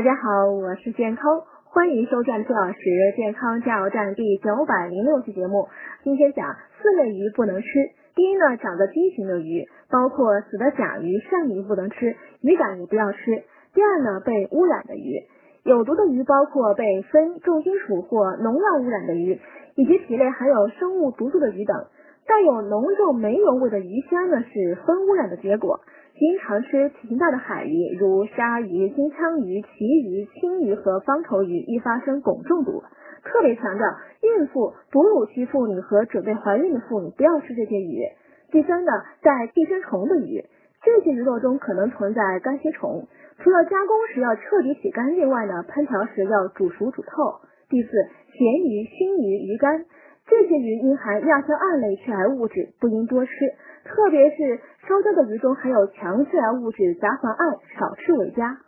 大家好，我是健康，欢迎收看四老师健康加油站第九百零六期节目。今天讲四类鱼不能吃。第一呢，长得畸形的鱼，包括死的甲鱼、鳝鱼不能吃，鱼胆也不要吃。第二呢，被污染的鱼，有毒的鱼包括被砷、重金属或农药污染的鱼，以及体内含有生物毒素的鱼等。带有浓重煤油味的鱼虾呢，是砷污染的结果。经常吃体型大的海鱼，如鲨鱼、金枪鱼、旗鱼、青鱼和方头鱼，易发生汞中毒。特别强调，孕妇、哺乳期妇女和准备怀孕的妇女不要吃这些鱼。第三呢，带寄生虫的鱼，这些鱼肉中可能存在肝吸虫，除了加工时要彻底洗干净外呢，烹调时要煮熟煮透。第四，咸鱼、熏鱼、鱼干。这些鱼因含亚硝胺类致癌物质，不应多吃，特别是烧焦的鱼中含有强致癌物质甲环胺，少吃为佳。